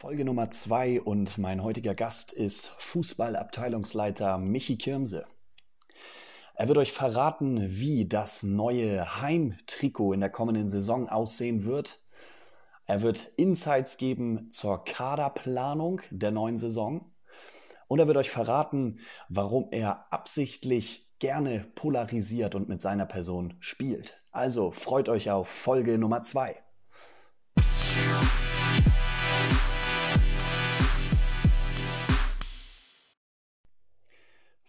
Folge Nummer zwei und mein heutiger Gast ist Fußballabteilungsleiter Michi Kirmse. Er wird euch verraten, wie das neue Heimtrikot in der kommenden Saison aussehen wird. Er wird Insights geben zur Kaderplanung der neuen Saison. Und er wird euch verraten, warum er absichtlich gerne polarisiert und mit seiner Person spielt. Also freut euch auf Folge Nummer zwei.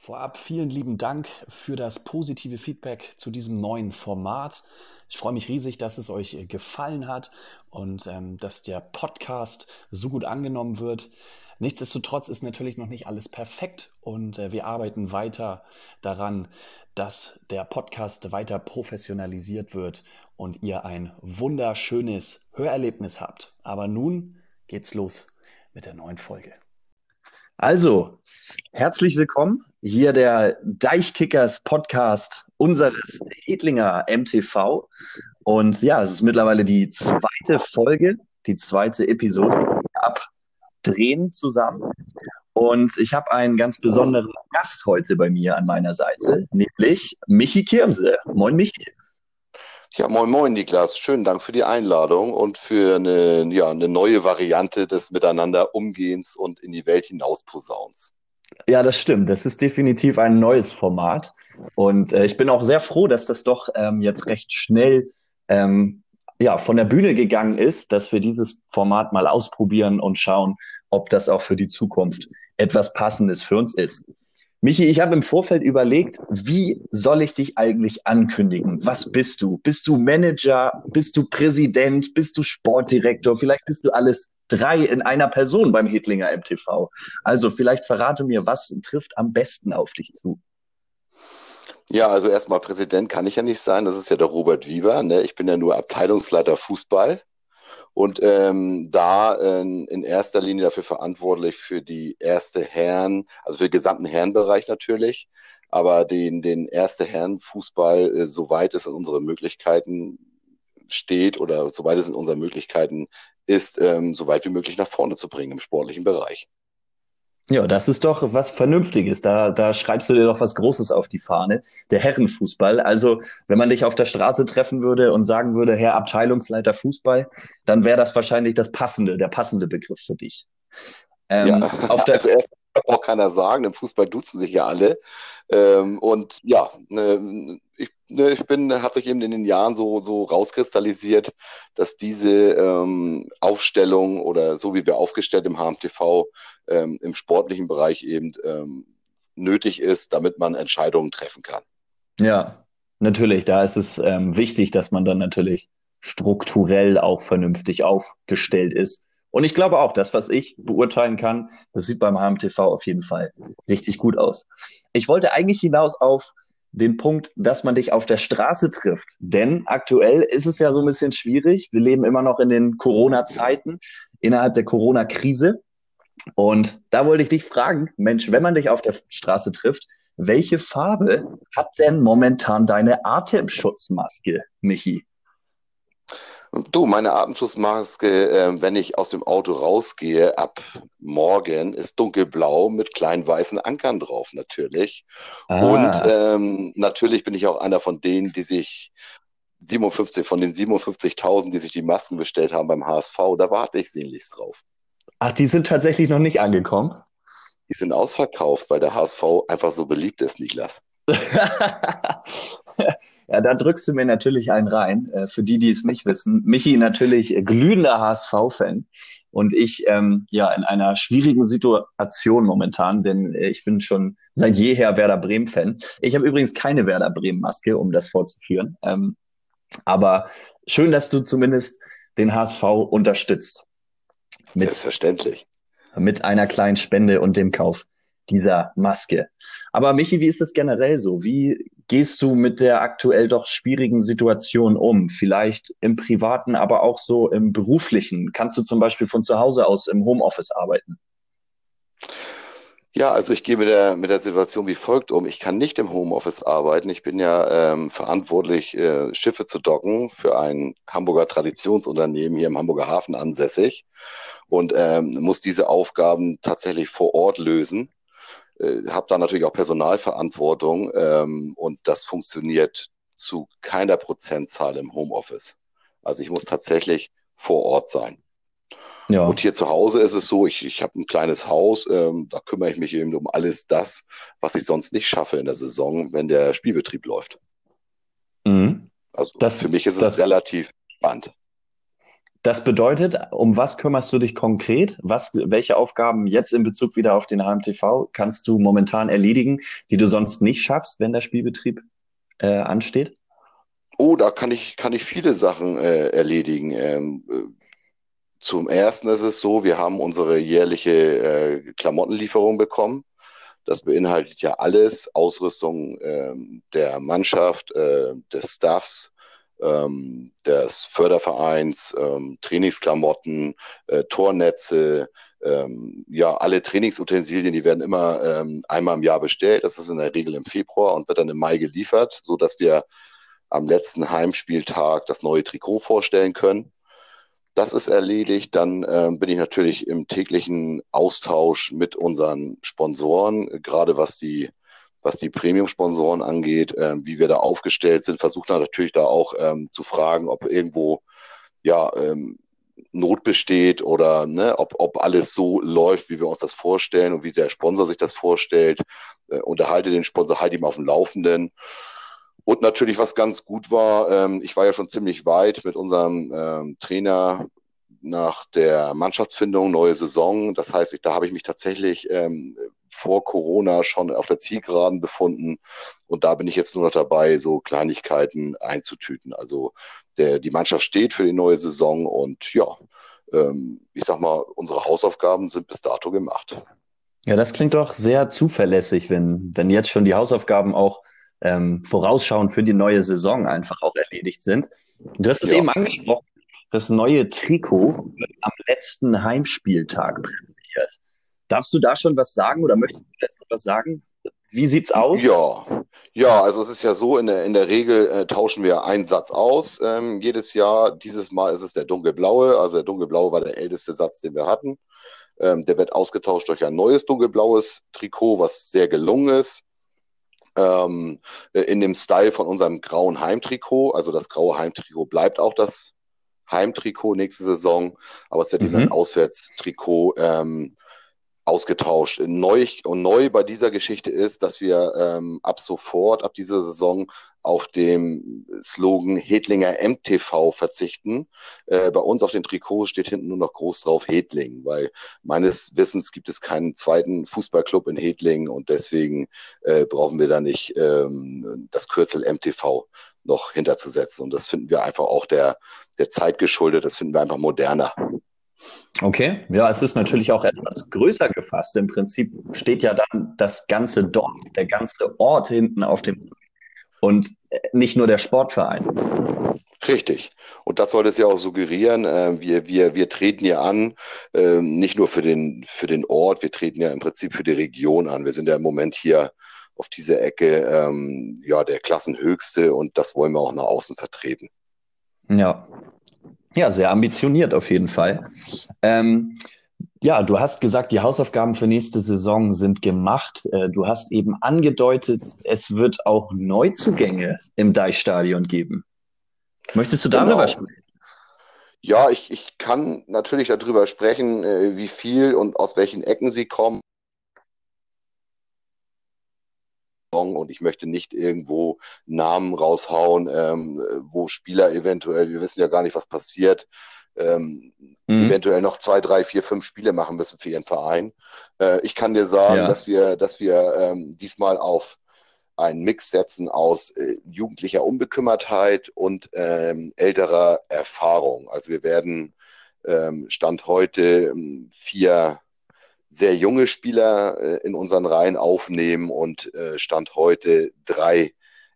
Vorab vielen lieben Dank für das positive Feedback zu diesem neuen Format. Ich freue mich riesig, dass es euch gefallen hat und ähm, dass der Podcast so gut angenommen wird. Nichtsdestotrotz ist natürlich noch nicht alles perfekt und äh, wir arbeiten weiter daran, dass der Podcast weiter professionalisiert wird und ihr ein wunderschönes Hörerlebnis habt. Aber nun geht's los mit der neuen Folge. Also, herzlich willkommen. Hier der Deichkickers Podcast unseres Hedlinger MTV. Und ja, es ist mittlerweile die zweite Folge, die zweite Episode, abdrehen zusammen. Und ich habe einen ganz besonderen Gast heute bei mir an meiner Seite, nämlich Michi Kirmse. Moin, Michi. Ja, moin moin, Niklas. Schönen Dank für die Einladung und für eine, ja, eine neue Variante des Miteinander Umgehens und in die Welt hinaus Posauns. Ja, das stimmt. Das ist definitiv ein neues Format. Und äh, ich bin auch sehr froh, dass das doch ähm, jetzt recht schnell ähm, ja, von der Bühne gegangen ist, dass wir dieses Format mal ausprobieren und schauen, ob das auch für die Zukunft etwas Passendes für uns ist. Michi, ich habe im Vorfeld überlegt, wie soll ich dich eigentlich ankündigen? Was bist du? Bist du Manager? Bist du Präsident? Bist du Sportdirektor? Vielleicht bist du alles drei in einer Person beim Hitlinger MTV. Also vielleicht verrate mir, was trifft am besten auf dich zu? Ja, also erstmal Präsident kann ich ja nicht sein. Das ist ja der Robert Wieber. Ne? Ich bin ja nur Abteilungsleiter Fußball und ähm, da in, in erster Linie dafür verantwortlich für die erste Herren, also für den gesamten Herrenbereich natürlich, aber den, den erste Herrenfußball, äh, soweit es in unseren Möglichkeiten steht oder soweit es in unseren Möglichkeiten ist, ähm, so weit wie möglich nach vorne zu bringen im sportlichen Bereich. Ja, das ist doch was Vernünftiges. Da, da schreibst du dir doch was Großes auf die Fahne. Der Herrenfußball. Also, wenn man dich auf der Straße treffen würde und sagen würde, Herr Abteilungsleiter Fußball, dann wäre das wahrscheinlich das passende, der passende Begriff für dich. Ähm, ja, auf der, also erst auch keiner sagen, im Fußball duzen sich ja alle. Ähm, und ja, ne, ich, ne, ich bin, hat sich eben in den Jahren so, so rauskristallisiert, dass diese ähm, Aufstellung oder so wie wir aufgestellt im HMTV ähm, im sportlichen Bereich eben ähm, nötig ist, damit man Entscheidungen treffen kann. Ja, natürlich. Da ist es ähm, wichtig, dass man dann natürlich strukturell auch vernünftig aufgestellt ist und ich glaube auch, das, was ich beurteilen kann, das sieht beim HMTV auf jeden Fall richtig gut aus. Ich wollte eigentlich hinaus auf den Punkt, dass man dich auf der Straße trifft. Denn aktuell ist es ja so ein bisschen schwierig. Wir leben immer noch in den Corona-Zeiten, innerhalb der Corona-Krise. Und da wollte ich dich fragen, Mensch, wenn man dich auf der Straße trifft, welche Farbe hat denn momentan deine Atemschutzmaske, Michi? Du, meine Atemschutzmaske, äh, wenn ich aus dem Auto rausgehe, ab morgen ist dunkelblau mit kleinen weißen Ankern drauf, natürlich. Ah. Und ähm, natürlich bin ich auch einer von denen, die sich 57 von den 57.000, die sich die Masken bestellt haben beim HSV, da warte ich sehnlichst drauf. Ach, die sind tatsächlich noch nicht angekommen? Die sind ausverkauft, weil der HSV einfach so beliebt ist, Niklas. ja, da drückst du mir natürlich einen rein. Äh, für die, die es nicht wissen, Michi natürlich glühender HSV-Fan und ich ähm, ja in einer schwierigen Situation momentan, denn äh, ich bin schon seit jeher Werder Bremen-Fan. Ich habe übrigens keine Werder Bremen-Maske, um das vorzuführen. Ähm, aber schön, dass du zumindest den HSV unterstützt. Mit, Selbstverständlich. Mit einer kleinen Spende und dem Kauf dieser Maske. Aber Michi, wie ist es generell so? Wie gehst du mit der aktuell doch schwierigen Situation um? Vielleicht im privaten, aber auch so im beruflichen. Kannst du zum Beispiel von zu Hause aus im Homeoffice arbeiten? Ja, also ich gehe mit der, mit der Situation wie folgt um. Ich kann nicht im Homeoffice arbeiten. Ich bin ja ähm, verantwortlich, äh, Schiffe zu docken für ein Hamburger Traditionsunternehmen hier im Hamburger Hafen ansässig und ähm, muss diese Aufgaben tatsächlich vor Ort lösen. Äh, habe da natürlich auch Personalverantwortung ähm, und das funktioniert zu keiner Prozentzahl im Homeoffice. Also ich muss tatsächlich vor Ort sein. Ja. Und hier zu Hause ist es so, ich, ich habe ein kleines Haus, ähm, da kümmere ich mich eben um alles das, was ich sonst nicht schaffe in der Saison, wenn der Spielbetrieb läuft. Mhm. Also das, für mich ist das, es relativ spannend. Das bedeutet, um was kümmerst du dich konkret? Was, welche Aufgaben jetzt in Bezug wieder auf den HMTV kannst du momentan erledigen, die du sonst nicht schaffst, wenn der Spielbetrieb äh, ansteht? Oh, da kann ich, kann ich viele Sachen äh, erledigen. Ähm, äh, zum ersten ist es so, wir haben unsere jährliche äh, Klamottenlieferung bekommen. Das beinhaltet ja alles, Ausrüstung äh, der Mannschaft, äh, des Staffs, ähm, des Fördervereins, ähm, Trainingsklamotten, äh, Tornetze, ähm, ja, alle Trainingsutensilien, die werden immer ähm, einmal im Jahr bestellt. Das ist in der Regel im Februar und wird dann im Mai geliefert, so dass wir am letzten Heimspieltag das neue Trikot vorstellen können. Das ist erledigt. Dann äh, bin ich natürlich im täglichen Austausch mit unseren Sponsoren, gerade was die, was die Premium-Sponsoren angeht, äh, wie wir da aufgestellt sind. Versuche natürlich da auch ähm, zu fragen, ob irgendwo ja, ähm, Not besteht oder ne, ob, ob alles so läuft, wie wir uns das vorstellen und wie der Sponsor sich das vorstellt. Äh, unterhalte den Sponsor, halte ihm auf dem Laufenden. Und natürlich, was ganz gut war, ähm, ich war ja schon ziemlich weit mit unserem ähm, Trainer nach der Mannschaftsfindung, neue Saison. Das heißt, ich, da habe ich mich tatsächlich ähm, vor Corona schon auf der Zielgeraden befunden. Und da bin ich jetzt nur noch dabei, so Kleinigkeiten einzutüten. Also der, die Mannschaft steht für die neue Saison und ja, ähm, ich sag mal, unsere Hausaufgaben sind bis dato gemacht. Ja, das klingt doch sehr zuverlässig, wenn, wenn jetzt schon die Hausaufgaben auch ähm, vorausschauend für die neue Saison einfach auch erledigt sind. Du hast es ja. eben angesprochen, das neue Trikot wird am letzten Heimspieltag präsentiert. Darfst du da schon was sagen oder möchtest du jetzt noch was sagen? Wie sieht's aus? Ja, ja, also es ist ja so, in der, in der Regel äh, tauschen wir einen Satz aus ähm, jedes Jahr. Dieses Mal ist es der dunkelblaue. Also der dunkelblaue war der älteste Satz, den wir hatten. Ähm, der wird ausgetauscht durch ein neues dunkelblaues Trikot, was sehr gelungen ist ähm, in dem Style von unserem grauen Heimtrikot. Also das graue Heimtrikot bleibt auch das Heimtrikot nächste Saison, aber es wird mhm. eben ein Auswärtstrikot ähm, ausgetauscht. Neu, und neu bei dieser Geschichte ist, dass wir ähm, ab sofort, ab dieser Saison auf dem Slogan Hedlinger MTV verzichten. Äh, bei uns auf den Trikots steht hinten nur noch groß drauf Hedling, weil meines Wissens gibt es keinen zweiten Fußballclub in Hedling und deswegen äh, brauchen wir da nicht ähm, das Kürzel MTV noch hinterzusetzen. Und das finden wir einfach auch der, der Zeit geschuldet, das finden wir einfach moderner. Okay, ja, es ist natürlich auch etwas größer gefasst. Im Prinzip steht ja dann das ganze Dorf, der ganze Ort hinten auf dem und äh, nicht nur der Sportverein. Richtig. Und das soll es ja auch suggerieren. Äh, wir, wir, wir treten ja an, äh, nicht nur für den, für den Ort, wir treten ja im Prinzip für die Region an. Wir sind ja im Moment hier auf dieser Ecke ähm, ja der Klassenhöchste und das wollen wir auch nach außen vertreten. Ja, ja, sehr ambitioniert auf jeden Fall. Ähm, ja, du hast gesagt, die Hausaufgaben für nächste Saison sind gemacht. Äh, du hast eben angedeutet, es wird auch Neuzugänge im Deichstadion geben. Möchtest du darüber genau. sprechen? Ja, ich, ich kann natürlich darüber sprechen, äh, wie viel und aus welchen Ecken sie kommen. Und ich möchte nicht irgendwo Namen raushauen, ähm, wo Spieler eventuell, wir wissen ja gar nicht, was passiert, ähm, mhm. eventuell noch zwei, drei, vier, fünf Spiele machen müssen für ihren Verein. Äh, ich kann dir sagen, ja. dass wir, dass wir ähm, diesmal auf einen Mix setzen aus äh, jugendlicher Unbekümmertheit und ähm, älterer Erfahrung. Also wir werden ähm, Stand heute ähm, vier sehr junge Spieler äh, in unseren Reihen aufnehmen und äh, Stand heute drei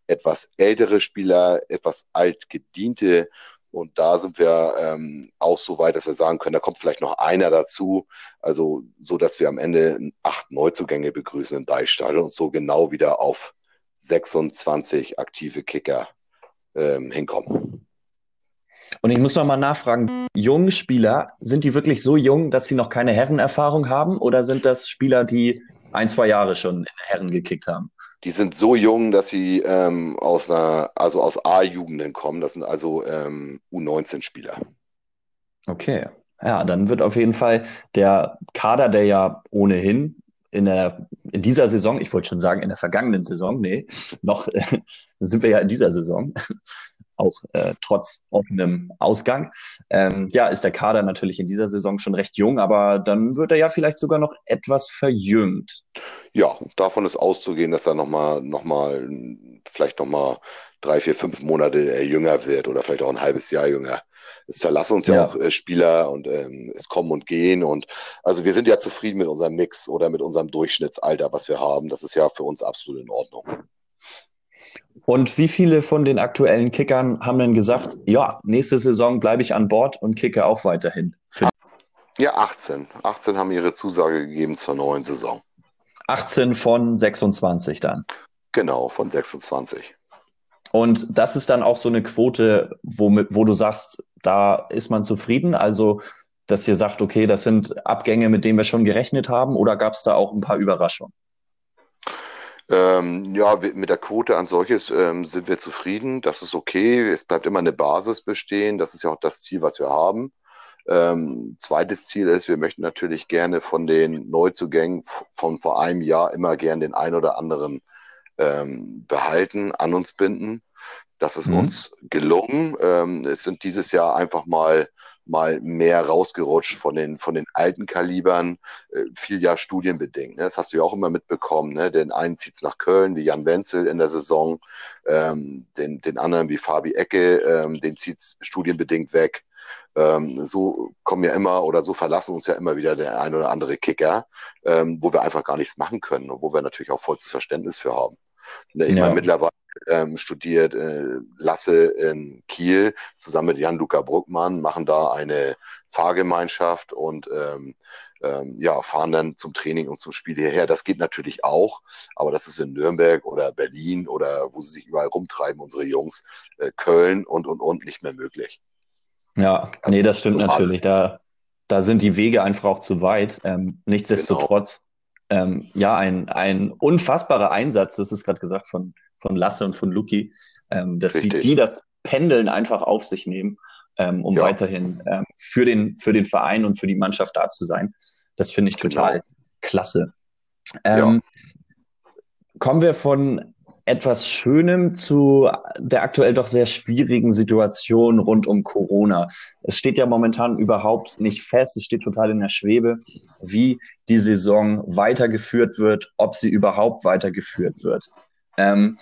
etwas ältere Spieler, etwas altgediente Und da sind wir ähm, auch so weit, dass wir sagen können, da kommt vielleicht noch einer dazu. Also so, dass wir am Ende acht Neuzugänge begrüßen im Deichstadion und so genau wieder auf 26 aktive Kicker ähm, hinkommen. Und ich muss noch mal nachfragen, junge Spieler, sind die wirklich so jung, dass sie noch keine Herrenerfahrung haben? Oder sind das Spieler, die ein, zwei Jahre schon in Herren gekickt haben? Die sind so jung, dass sie ähm, aus einer, also aus A-Jugenden kommen. Das sind also ähm, U19-Spieler. Okay. Ja, dann wird auf jeden Fall der Kader, der ja ohnehin in der in dieser Saison, ich wollte schon sagen, in der vergangenen Saison, nee, noch äh, sind wir ja in dieser Saison, auch äh, trotz offenem Ausgang. Ähm, ja, ist der Kader natürlich in dieser Saison schon recht jung, aber dann wird er ja vielleicht sogar noch etwas verjüngt. Ja, davon ist auszugehen, dass er nochmal, noch mal, vielleicht nochmal drei, vier, fünf Monate jünger wird oder vielleicht auch ein halbes Jahr jünger. Es verlassen uns ja, ja auch äh, Spieler und ähm, es kommen und gehen und also wir sind ja zufrieden mit unserem Mix oder mit unserem Durchschnittsalter, was wir haben. Das ist ja für uns absolut in Ordnung. Und wie viele von den aktuellen Kickern haben denn gesagt, ja, nächste Saison bleibe ich an Bord und kicke auch weiterhin? Ja, 18. 18 haben ihre Zusage gegeben zur neuen Saison. 18 von 26 dann. Genau, von 26. Und das ist dann auch so eine Quote, wo, wo du sagst, da ist man zufrieden. Also, dass ihr sagt, okay, das sind Abgänge, mit denen wir schon gerechnet haben, oder gab es da auch ein paar Überraschungen? Ähm, ja, mit der Quote an solches ähm, sind wir zufrieden. Das ist okay. Es bleibt immer eine Basis bestehen. Das ist ja auch das Ziel, was wir haben. Ähm, zweites Ziel ist, wir möchten natürlich gerne von den Neuzugängen von vor einem Jahr immer gern den ein oder anderen ähm, behalten, an uns binden. Das ist mhm. uns gelungen. Ähm, es sind dieses Jahr einfach mal mal mehr rausgerutscht von den, von den alten Kalibern, äh, viel ja studienbedingt. Ne? Das hast du ja auch immer mitbekommen. Ne? Den einen zieht's nach Köln, wie Jan Wenzel in der Saison, ähm, den, den anderen wie Fabi Ecke, ähm, den zieht's studienbedingt weg. Ähm, so kommen ja immer oder so verlassen uns ja immer wieder der ein oder andere Kicker, ähm, wo wir einfach gar nichts machen können und wo wir natürlich auch vollstes Verständnis für haben. Ich ja. meine, mittlerweile ähm, studiert äh, Lasse in Kiel zusammen mit Jan-Luca Bruckmann, machen da eine Fahrgemeinschaft und ähm, ähm, ja, fahren dann zum Training und zum Spiel hierher. Das geht natürlich auch, aber das ist in Nürnberg oder Berlin oder wo sie sich überall rumtreiben, unsere Jungs, äh, Köln und und und nicht mehr möglich. Ja, also, nee, das stimmt natürlich. Da, da sind die Wege einfach auch zu weit. Ähm, nichtsdestotrotz, genau. Ähm, ja, ein, ein unfassbarer Einsatz, das ist gerade gesagt von von Lasse und von Luki, ähm, dass sie die das Pendeln einfach auf sich nehmen, ähm, um ja. weiterhin ähm, für, den, für den Verein und für die Mannschaft da zu sein. Das finde ich total genau. klasse. Ähm, ja. Kommen wir von etwas Schönem zu der aktuell doch sehr schwierigen Situation rund um Corona. Es steht ja momentan überhaupt nicht fest, es steht total in der Schwebe, wie die Saison weitergeführt wird, ob sie überhaupt weitergeführt wird. Ähm,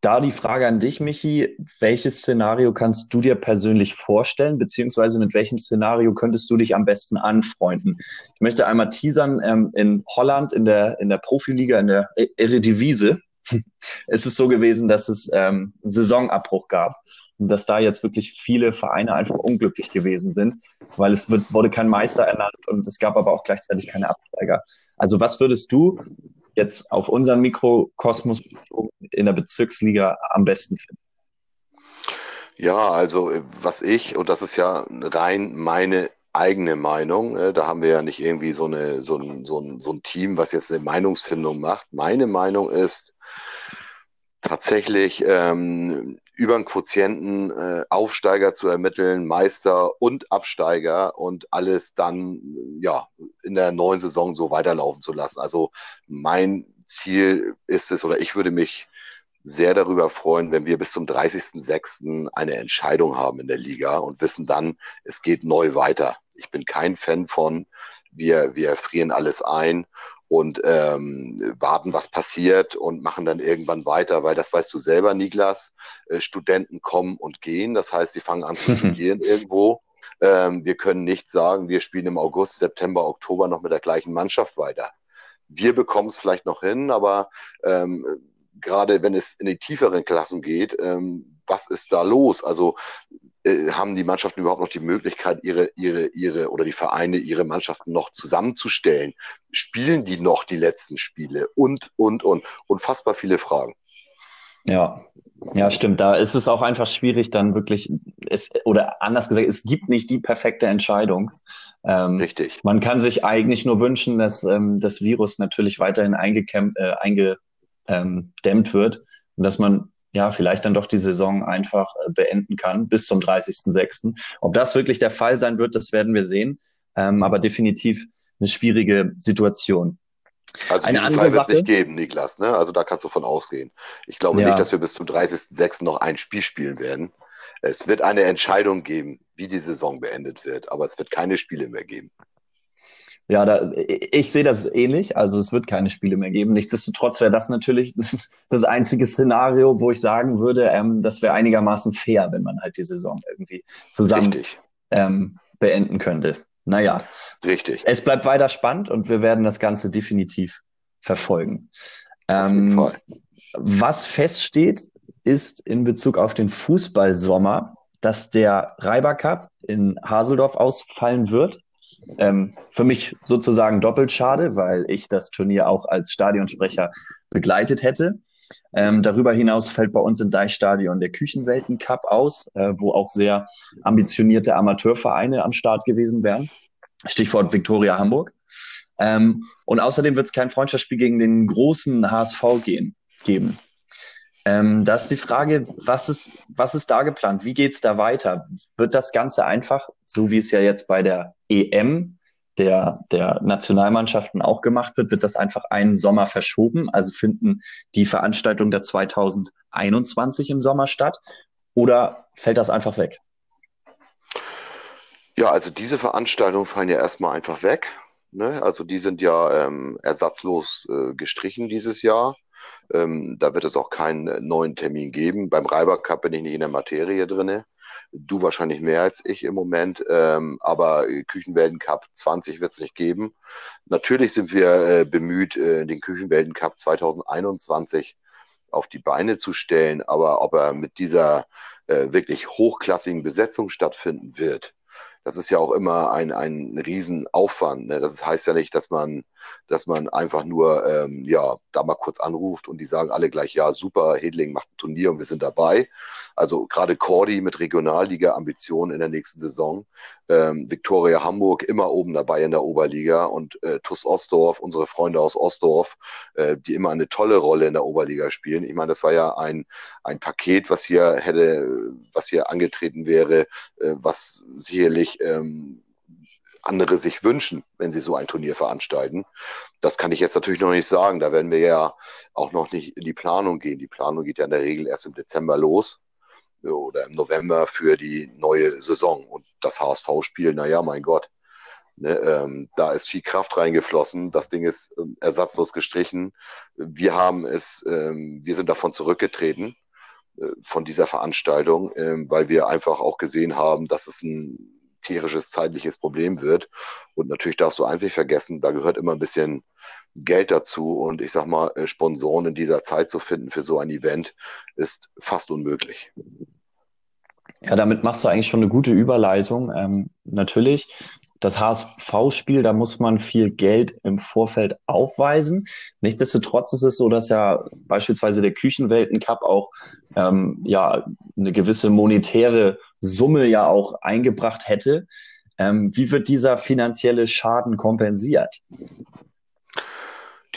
da die Frage an dich, Michi, welches Szenario kannst du dir persönlich vorstellen, beziehungsweise mit welchem Szenario könntest du dich am besten anfreunden? Ich möchte einmal teasern, ähm, in Holland, in der, in der Profiliga, in der Eredivisie, ist es so gewesen, dass es ähm, Saisonabbruch gab und dass da jetzt wirklich viele Vereine einfach unglücklich gewesen sind, weil es wird, wurde kein Meister ernannt und es gab aber auch gleichzeitig keine Absteiger. Also was würdest du jetzt auf unseren Mikrokosmos in der Bezirksliga am besten finden? Ja, also was ich, und das ist ja rein meine eigene Meinung, äh, da haben wir ja nicht irgendwie so, eine, so, ein, so, ein, so ein Team, was jetzt eine Meinungsfindung macht. Meine Meinung ist tatsächlich ähm, über einen Quotienten äh, Aufsteiger zu ermitteln, Meister und Absteiger und alles dann ja in der neuen Saison so weiterlaufen zu lassen. Also mein Ziel ist es, oder ich würde mich sehr darüber freuen, wenn wir bis zum 30.06. eine Entscheidung haben in der Liga und wissen dann, es geht neu weiter. Ich bin kein Fan von, wir, wir frieren alles ein und ähm, warten, was passiert und machen dann irgendwann weiter, weil das weißt du selber, Niklas, äh, Studenten kommen und gehen, das heißt, sie fangen an zu studieren irgendwo. Ähm, wir können nicht sagen, wir spielen im August, September, Oktober noch mit der gleichen Mannschaft weiter. Wir bekommen es vielleicht noch hin, aber ähm, gerade wenn es in die tieferen Klassen geht, ähm, was ist da los? Also äh, haben die Mannschaften überhaupt noch die Möglichkeit, ihre, ihre, ihre oder die Vereine ihre Mannschaften noch zusammenzustellen? Spielen die noch die letzten Spiele? Und, und, und. Unfassbar viele Fragen. Ja, ja, stimmt. Da ist es auch einfach schwierig, dann wirklich, es, oder anders gesagt, es gibt nicht die perfekte Entscheidung. Ähm, Richtig. Man kann sich eigentlich nur wünschen, dass ähm, das Virus natürlich weiterhin eingedämmt äh, eingedämmt wird und dass man ja vielleicht dann doch die Saison einfach äh, beenden kann bis zum 30.06. Ob das wirklich der Fall sein wird, das werden wir sehen. Ähm, aber definitiv eine schwierige Situation. Also eine andere Fall Sache. nicht geben, Niklas. Ne? Also da kannst du von ausgehen. Ich glaube ja. nicht, dass wir bis zum 30.06. noch ein Spiel spielen werden. Es wird eine Entscheidung geben, wie die Saison beendet wird, aber es wird keine Spiele mehr geben. Ja, da, ich sehe das ähnlich. Also es wird keine Spiele mehr geben. Nichtsdestotrotz wäre das natürlich das einzige Szenario, wo ich sagen würde, ähm, das wäre einigermaßen fair, wenn man halt die Saison irgendwie zusammen ähm, beenden könnte. Naja, richtig. Es bleibt weiter spannend und wir werden das Ganze definitiv verfolgen. Ähm, was feststeht, ist in Bezug auf den Fußballsommer, dass der Reiber Cup in Haseldorf ausfallen wird. Ähm, für mich sozusagen doppelt schade, weil ich das Turnier auch als Stadionsprecher begleitet hätte. Ähm, darüber hinaus fällt bei uns im Deichstadion der Küchenwelten-Cup aus, äh, wo auch sehr ambitionierte Amateurvereine am Start gewesen wären. Stichwort Viktoria Hamburg. Ähm, und außerdem wird es kein Freundschaftsspiel gegen den großen HSV gehen, geben. Ähm, da ist die Frage, was ist, was ist da geplant? Wie geht es da weiter? Wird das Ganze einfach, so wie es ja jetzt bei der EM der, der Nationalmannschaften auch gemacht wird, wird das einfach einen Sommer verschoben. Also finden die Veranstaltungen der 2021 im Sommer statt oder fällt das einfach weg? Ja, also diese Veranstaltungen fallen ja erstmal einfach weg. Ne? Also die sind ja ähm, ersatzlos äh, gestrichen dieses Jahr. Ähm, da wird es auch keinen neuen Termin geben. Beim Reiber Cup bin ich nicht in der Materie drinne. Du wahrscheinlich mehr als ich im Moment, ähm, aber Küchenwelten Cup 20 wird es nicht geben. Natürlich sind wir äh, bemüht, äh, den Küchenwelten Cup 2021 auf die Beine zu stellen, aber ob er mit dieser äh, wirklich hochklassigen Besetzung stattfinden wird, das ist ja auch immer ein, ein Riesenaufwand. Ne? Das heißt ja nicht, dass man, dass man einfach nur ähm, ja, da mal kurz anruft und die sagen alle gleich, ja, super, Hedling macht ein Turnier und wir sind dabei. Also gerade Cordy mit Regionalliga-Ambitionen in der nächsten Saison, ähm, Viktoria Hamburg immer oben dabei in der Oberliga und äh, TUS Ostdorf, unsere Freunde aus Ostdorf, äh, die immer eine tolle Rolle in der Oberliga spielen. Ich meine, das war ja ein, ein Paket, was hier hätte, was hier angetreten wäre, äh, was sicherlich ähm, andere sich wünschen, wenn sie so ein Turnier veranstalten. Das kann ich jetzt natürlich noch nicht sagen. Da werden wir ja auch noch nicht in die Planung gehen. Die Planung geht ja in der Regel erst im Dezember los oder im November für die neue Saison. Und das HSV-Spiel, naja, mein Gott, ne, ähm, da ist viel Kraft reingeflossen. Das Ding ist ähm, ersatzlos gestrichen. Wir haben es, ähm, wir sind davon zurückgetreten äh, von dieser Veranstaltung, ähm, weil wir einfach auch gesehen haben, dass es ein tierisches zeitliches Problem wird. Und natürlich darfst du nicht vergessen, da gehört immer ein bisschen Geld dazu. Und ich sag mal, äh, Sponsoren in dieser Zeit zu finden für so ein Event ist fast unmöglich. Ja, damit machst du eigentlich schon eine gute Überleitung. Ähm, natürlich, das HSV-Spiel, da muss man viel Geld im Vorfeld aufweisen. Nichtsdestotrotz ist es so, dass ja beispielsweise der Küchenwelten-Cup auch ähm, ja eine gewisse monetäre Summe ja auch eingebracht hätte. Ähm, wie wird dieser finanzielle Schaden kompensiert?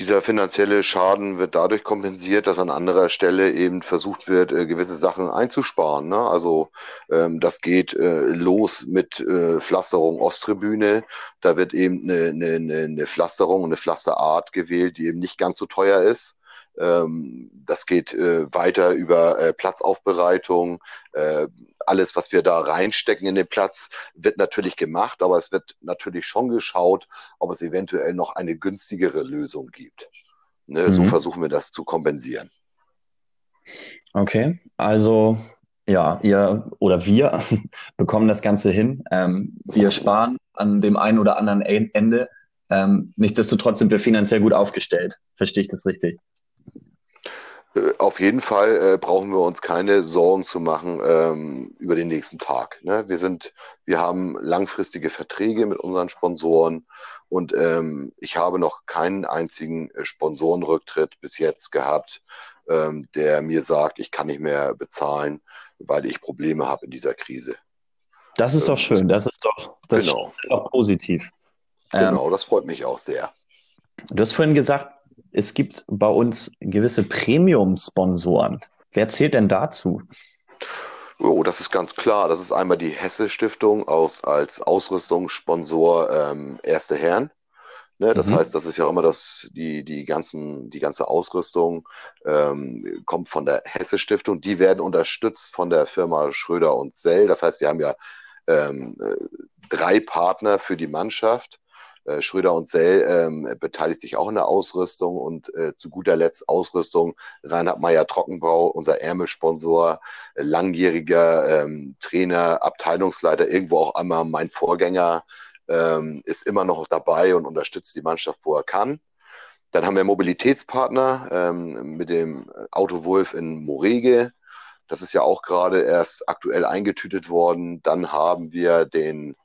Dieser finanzielle Schaden wird dadurch kompensiert, dass an anderer Stelle eben versucht wird, äh, gewisse Sachen einzusparen. Ne? Also ähm, das geht äh, los mit äh, Pflasterung Osttribüne. Da wird eben eine, eine, eine Pflasterung, eine Pflasterart gewählt, die eben nicht ganz so teuer ist. Ähm, das geht äh, weiter über äh, Platzaufbereitung. Äh, alles, was wir da reinstecken in den Platz, wird natürlich gemacht, aber es wird natürlich schon geschaut, ob es eventuell noch eine günstigere Lösung gibt. Ne, mhm. So versuchen wir das zu kompensieren. Okay, also ja, ihr oder wir bekommen das Ganze hin. Ähm, wir sparen an dem einen oder anderen Ende. Ähm, nichtsdestotrotz sind wir finanziell gut aufgestellt. Verstehe ich das richtig? Äh, auf jeden Fall äh, brauchen wir uns keine Sorgen zu machen ähm, über den nächsten Tag. Ne? Wir sind, wir haben langfristige Verträge mit unseren Sponsoren und ähm, ich habe noch keinen einzigen äh, Sponsorenrücktritt bis jetzt gehabt, ähm, der mir sagt, ich kann nicht mehr bezahlen, weil ich Probleme habe in dieser Krise. Das ist doch ähm, schön. Das ist doch, das genau. ist doch positiv. Genau, ähm, das freut mich auch sehr. Du hast vorhin gesagt, es gibt bei uns gewisse Premium-Sponsoren. Wer zählt denn dazu? Oh, das ist ganz klar. Das ist einmal die Hesse Stiftung aus, als Ausrüstungssponsor ähm, Erste Herren. Ne, das mhm. heißt, das ist ja immer das, die, die, ganzen, die ganze Ausrüstung ähm, kommt von der Hesse Stiftung. Die werden unterstützt von der Firma Schröder und Sell. Das heißt, wir haben ja ähm, äh, drei Partner für die Mannschaft. Äh, Schröder und Sell ähm, beteiligt sich auch in der Ausrüstung und äh, zu guter Letzt Ausrüstung Reinhard Meyer Trockenbau, unser Ärmelsponsor, äh, langjähriger ähm, Trainer, Abteilungsleiter, irgendwo auch einmal mein Vorgänger, ähm, ist immer noch dabei und unterstützt die Mannschaft, wo er kann. Dann haben wir Mobilitätspartner ähm, mit dem Autowolf in Morege. Das ist ja auch gerade erst aktuell eingetütet worden. Dann haben wir den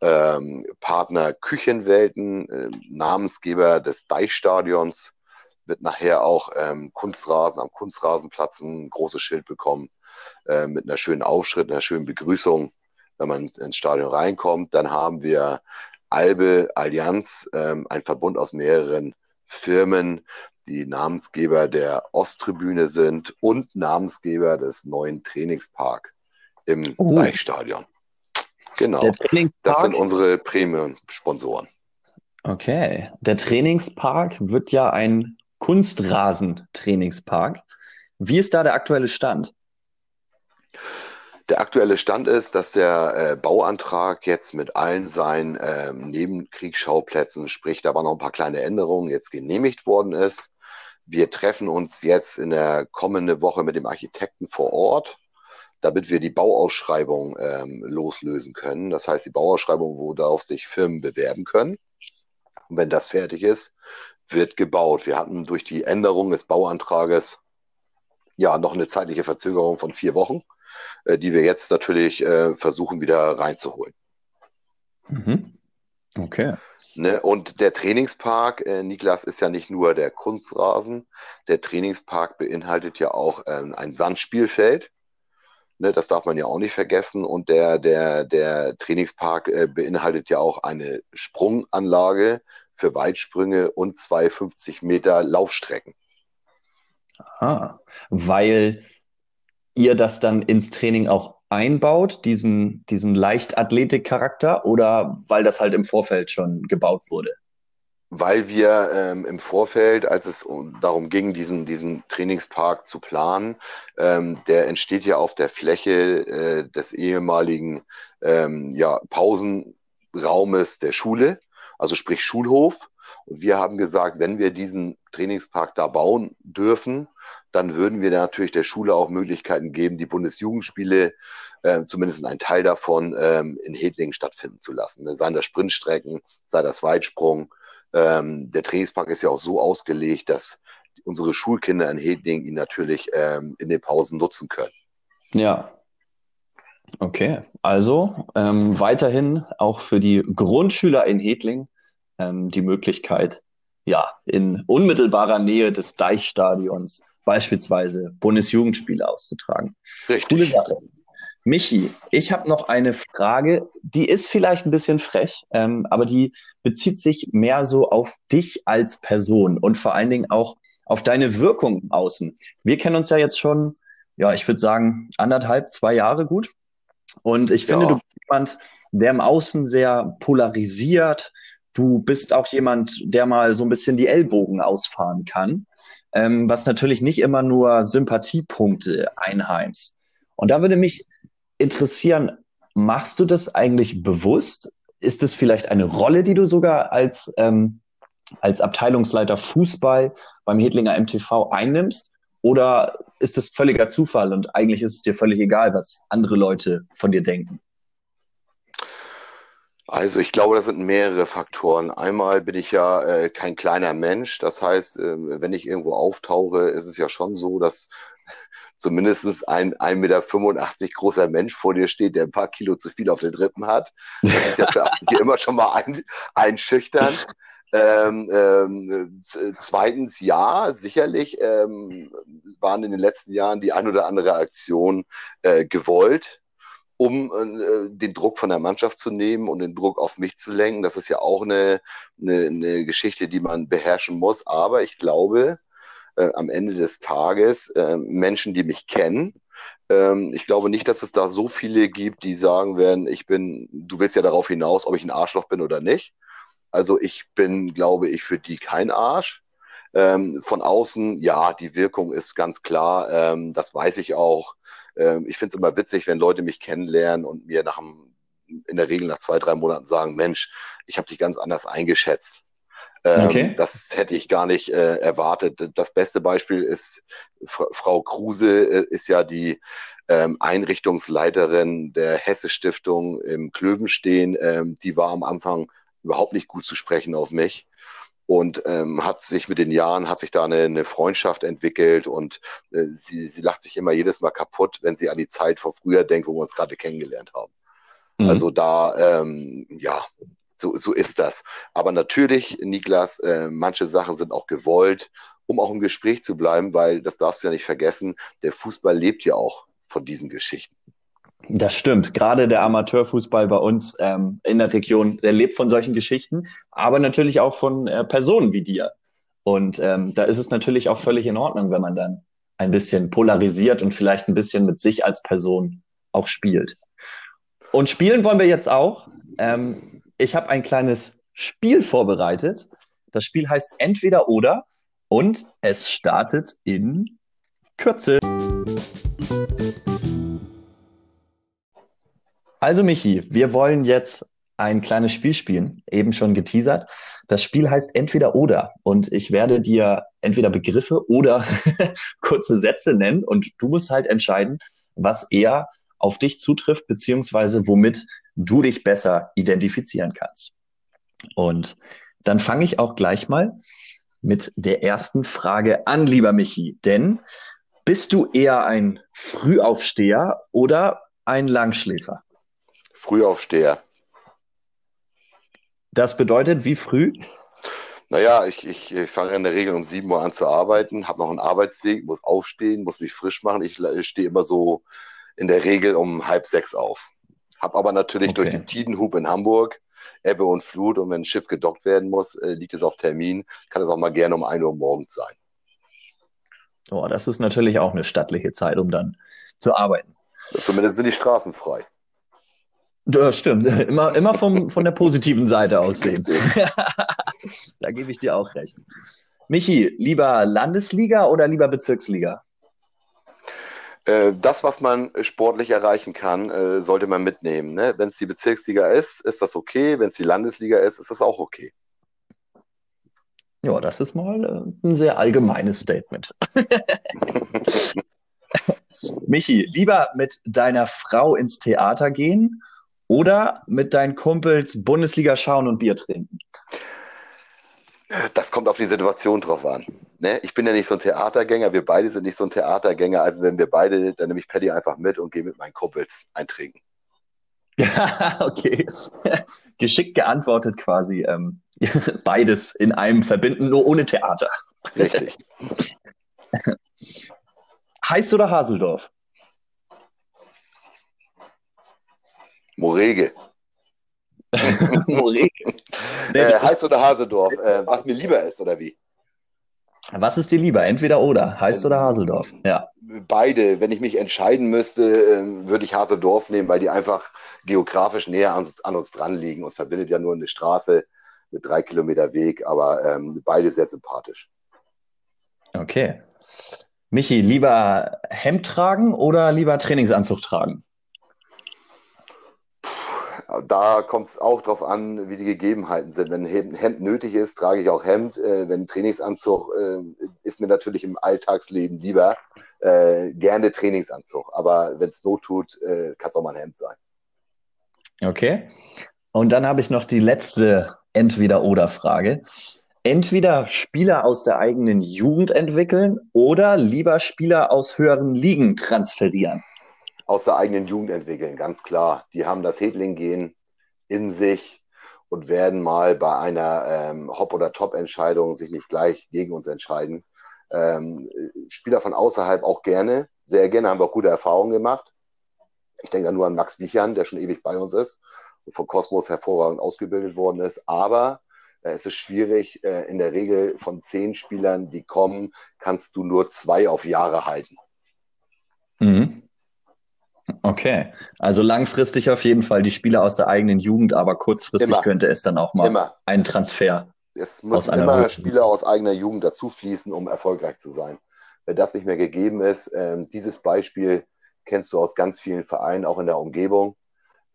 ähm, Partner Küchenwelten, äh, Namensgeber des Deichstadions, wird nachher auch ähm, Kunstrasen am Kunstrasenplatz ein großes Schild bekommen äh, mit einer schönen Aufschritt, einer schönen Begrüßung, wenn man ins Stadion reinkommt. Dann haben wir Albe Allianz, ähm, ein Verbund aus mehreren Firmen, die Namensgeber der Osttribüne sind und Namensgeber des neuen Trainingspark im oh. Deichstadion. Genau. Das sind unsere Premium-Sponsoren. Okay. Der Trainingspark wird ja ein Kunstrasen-Trainingspark. Wie ist da der aktuelle Stand? Der aktuelle Stand ist, dass der äh, Bauantrag jetzt mit allen seinen ähm, Nebenkriegsschauplätzen, sprich, da waren noch ein paar kleine Änderungen, jetzt genehmigt worden ist. Wir treffen uns jetzt in der kommenden Woche mit dem Architekten vor Ort damit wir die Bauausschreibung ähm, loslösen können. Das heißt, die Bauausschreibung, worauf sich Firmen bewerben können. Und wenn das fertig ist, wird gebaut. Wir hatten durch die Änderung des Bauantrages ja noch eine zeitliche Verzögerung von vier Wochen, äh, die wir jetzt natürlich äh, versuchen wieder reinzuholen. Mhm. Okay. Ne, und der Trainingspark, äh, Niklas, ist ja nicht nur der Kunstrasen. Der Trainingspark beinhaltet ja auch ähm, ein Sandspielfeld. Ne, das darf man ja auch nicht vergessen. Und der, der, der Trainingspark äh, beinhaltet ja auch eine Sprunganlage für Weitsprünge und 250 Meter Laufstrecken. Aha, weil ihr das dann ins Training auch einbaut, diesen, diesen Leichtathletik-Charakter, oder weil das halt im Vorfeld schon gebaut wurde? Weil wir ähm, im Vorfeld, als es darum ging, diesen, diesen Trainingspark zu planen, ähm, der entsteht ja auf der Fläche äh, des ehemaligen ähm, ja, Pausenraumes der Schule, also sprich Schulhof. Und wir haben gesagt, wenn wir diesen Trainingspark da bauen dürfen, dann würden wir natürlich der Schule auch Möglichkeiten geben, die Bundesjugendspiele, äh, zumindest ein Teil davon, ähm, in Hedlingen stattfinden zu lassen. Seien das Sprintstrecken, sei das Weitsprung, ähm, der Trainingspark ist ja auch so ausgelegt, dass unsere Schulkinder in Hedling ihn natürlich ähm, in den Pausen nutzen können. Ja. Okay, also ähm, weiterhin auch für die Grundschüler in Hedling ähm, die Möglichkeit, ja, in unmittelbarer Nähe des Deichstadions beispielsweise Bundesjugendspiele auszutragen. Richtig. Coole Sache. Michi, ich habe noch eine Frage, die ist vielleicht ein bisschen frech, ähm, aber die bezieht sich mehr so auf dich als Person und vor allen Dingen auch auf deine Wirkung im Außen. Wir kennen uns ja jetzt schon, ja, ich würde sagen, anderthalb, zwei Jahre gut. Und ich finde, ja. du bist jemand, der im Außen sehr polarisiert. Du bist auch jemand, der mal so ein bisschen die Ellbogen ausfahren kann, ähm, was natürlich nicht immer nur Sympathiepunkte einheimst. Und da würde mich interessieren, machst du das eigentlich bewusst? Ist es vielleicht eine Rolle, die du sogar als, ähm, als Abteilungsleiter Fußball beim Hedlinger MTV einnimmst? Oder ist es völliger Zufall und eigentlich ist es dir völlig egal, was andere Leute von dir denken? Also ich glaube, das sind mehrere Faktoren. Einmal bin ich ja äh, kein kleiner Mensch. Das heißt, äh, wenn ich irgendwo auftauche, ist es ja schon so, dass zumindest ein 1,85 Meter großer Mensch vor dir steht, der ein paar Kilo zu viel auf den Rippen hat. Das ist ja für einige immer schon mal ein, einschüchternd. Ähm, ähm, zweitens, ja, sicherlich ähm, waren in den letzten Jahren die ein oder andere Aktion äh, gewollt um äh, den Druck von der Mannschaft zu nehmen und den Druck auf mich zu lenken. Das ist ja auch eine, eine, eine Geschichte, die man beherrschen muss. Aber ich glaube, äh, am Ende des Tages, äh, Menschen, die mich kennen, ähm, ich glaube nicht, dass es da so viele gibt, die sagen werden, ich bin, du willst ja darauf hinaus, ob ich ein Arschloch bin oder nicht. Also ich bin, glaube ich, für die kein Arsch. Ähm, von außen, ja, die Wirkung ist ganz klar, ähm, das weiß ich auch. Ähm, ich finde es immer witzig, wenn Leute mich kennenlernen und mir nach einem, in der Regel nach zwei, drei Monaten sagen, Mensch, ich habe dich ganz anders eingeschätzt. Ähm, okay. Das hätte ich gar nicht äh, erwartet. Das beste Beispiel ist, Frau Kruse äh, ist ja die ähm, Einrichtungsleiterin der Hesse Stiftung im Klöbenstehen. Ähm, die war am Anfang überhaupt nicht gut zu sprechen auf mich und ähm, hat sich mit den Jahren, hat sich da eine, eine Freundschaft entwickelt und äh, sie, sie lacht sich immer jedes Mal kaputt, wenn sie an die Zeit von früher denkt, wo wir uns gerade kennengelernt haben. Mhm. Also da, ähm, ja, so, so ist das. Aber natürlich, Niklas, äh, manche Sachen sind auch gewollt, um auch im Gespräch zu bleiben, weil das darfst du ja nicht vergessen, der Fußball lebt ja auch von diesen Geschichten. Das stimmt. Gerade der Amateurfußball bei uns ähm, in der Region, der lebt von solchen Geschichten, aber natürlich auch von äh, Personen wie dir. Und ähm, da ist es natürlich auch völlig in Ordnung, wenn man dann ein bisschen polarisiert und vielleicht ein bisschen mit sich als Person auch spielt. Und spielen wollen wir jetzt auch. Ähm, ich habe ein kleines Spiel vorbereitet. Das Spiel heißt Entweder oder und es startet in Kürze. Also Michi, wir wollen jetzt ein kleines Spiel spielen, eben schon geteasert. Das Spiel heißt entweder oder und ich werde dir entweder Begriffe oder kurze Sätze nennen und du musst halt entscheiden, was eher auf dich zutrifft, beziehungsweise womit du dich besser identifizieren kannst. Und dann fange ich auch gleich mal mit der ersten Frage an, lieber Michi. Denn bist du eher ein Frühaufsteher oder ein Langschläfer? Frühaufsteher. Das bedeutet, wie früh? Naja, ich, ich, ich fange in der Regel um 7 Uhr an zu arbeiten, habe noch einen Arbeitsweg, muss aufstehen, muss mich frisch machen. Ich, ich stehe immer so in der Regel um halb sechs auf. Habe aber natürlich okay. durch die Tidenhub in Hamburg, Ebbe und Flut und wenn ein Schiff gedockt werden muss, äh, liegt es auf Termin, kann es auch mal gerne um 1 Uhr morgens sein. Oh, das ist natürlich auch eine stattliche Zeit, um dann zu arbeiten. Zumindest sind die Straßen frei. Das stimmt. Immer, immer vom, von der positiven Seite aussehen. da gebe ich dir auch recht. Michi, lieber Landesliga oder lieber Bezirksliga? Äh, das, was man sportlich erreichen kann, äh, sollte man mitnehmen. Ne? Wenn es die Bezirksliga ist, ist das okay. Wenn es die Landesliga ist, ist das auch okay. Ja, das ist mal äh, ein sehr allgemeines Statement. Michi, lieber mit deiner Frau ins Theater gehen oder mit deinen Kumpels Bundesliga schauen und Bier trinken? Das kommt auf die Situation drauf an. Ne? Ich bin ja nicht so ein Theatergänger, wir beide sind nicht so ein Theatergänger, also wenn wir beide, dann nehme ich Paddy einfach mit und gehe mit meinen Kumpels eintrinken. Ja, okay. Geschickt geantwortet quasi. Ähm, beides in einem verbinden, nur ohne Theater. Richtig. Heiß oder Haseldorf? Morege. Äh, Heiß oder Haseldorf? Äh, was mir lieber ist, oder wie? Was ist dir lieber? Entweder oder, Heiß oder Haseldorf? Ja. Beide. Wenn ich mich entscheiden müsste, ähm, würde ich Haseldorf nehmen, weil die einfach geografisch näher an uns, an uns dran liegen. Uns verbindet ja nur eine Straße mit drei Kilometer Weg, aber ähm, beide sehr sympathisch. Okay. Michi, lieber Hemd tragen oder lieber Trainingsanzug tragen? Da kommt es auch darauf an, wie die Gegebenheiten sind. Wenn ein Hemd nötig ist, trage ich auch Hemd. Äh, wenn Trainingsanzug äh, ist mir natürlich im Alltagsleben lieber. Äh, gerne Trainingsanzug. Aber wenn es Not tut, äh, kann es auch mal ein Hemd sein. Okay. Und dann habe ich noch die letzte Entweder-Oder-Frage. Entweder Spieler aus der eigenen Jugend entwickeln oder lieber Spieler aus höheren Ligen transferieren? Aus der eigenen Jugend entwickeln, ganz klar. Die haben das Hedling-Gen in sich und werden mal bei einer ähm, Hop- oder Top-Entscheidung sich nicht gleich gegen uns entscheiden. Ähm, Spieler von außerhalb auch gerne, sehr gerne, haben wir auch gute Erfahrungen gemacht. Ich denke da nur an Max Wichern, der schon ewig bei uns ist und von Cosmos hervorragend ausgebildet worden ist. Aber äh, es ist schwierig, äh, in der Regel von zehn Spielern, die kommen, kannst du nur zwei auf Jahre halten. Mhm. Okay, also langfristig auf jeden Fall die Spieler aus der eigenen Jugend, aber kurzfristig immer. könnte es dann auch mal immer. ein Transfer. Es müssen immer Rücken. Spieler aus eigener Jugend dazu fließen, um erfolgreich zu sein. Wenn das nicht mehr gegeben ist, ähm, dieses Beispiel kennst du aus ganz vielen Vereinen, auch in der Umgebung.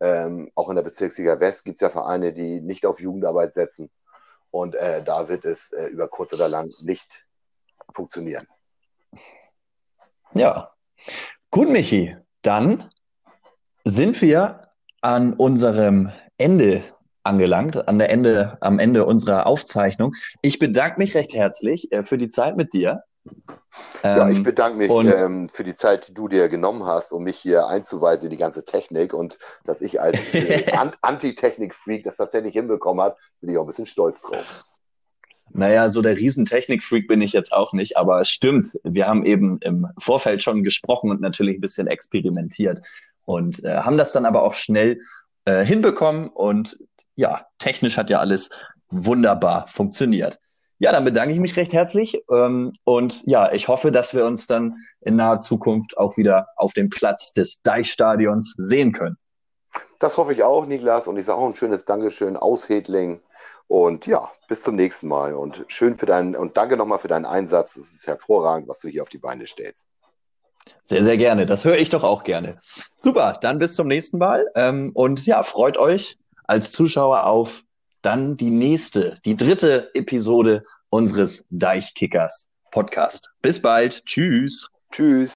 Ähm, auch in der Bezirksliga West gibt es ja Vereine, die nicht auf Jugendarbeit setzen. Und äh, da wird es äh, über kurz oder lang nicht funktionieren. Ja. Gut, Michi. Dann sind wir an unserem Ende angelangt, an der Ende, am Ende unserer Aufzeichnung. Ich bedanke mich recht herzlich äh, für die Zeit mit dir. Ja, ich ähm, bedanke mich ähm, für die Zeit, die du dir genommen hast, um mich hier einzuweisen in die ganze Technik und dass ich als äh, Anti-Technik-Freak das tatsächlich hinbekommen habe, bin ich auch ein bisschen stolz drauf. Naja, so der Riesentechnik-Freak bin ich jetzt auch nicht, aber es stimmt. Wir haben eben im Vorfeld schon gesprochen und natürlich ein bisschen experimentiert und äh, haben das dann aber auch schnell äh, hinbekommen und ja, technisch hat ja alles wunderbar funktioniert. Ja, dann bedanke ich mich recht herzlich ähm, und ja, ich hoffe, dass wir uns dann in naher Zukunft auch wieder auf dem Platz des Deichstadions sehen können. Das hoffe ich auch, Niklas, und ich sage auch ein schönes Dankeschön aus Hedling. Und ja, bis zum nächsten Mal und schön für deinen und danke nochmal für deinen Einsatz. Es ist hervorragend, was du hier auf die Beine stellst. Sehr, sehr gerne. Das höre ich doch auch gerne. Super, dann bis zum nächsten Mal. Ähm, und ja, freut euch als Zuschauer auf dann die nächste, die dritte Episode unseres Deichkickers Podcast. Bis bald. Tschüss. Tschüss.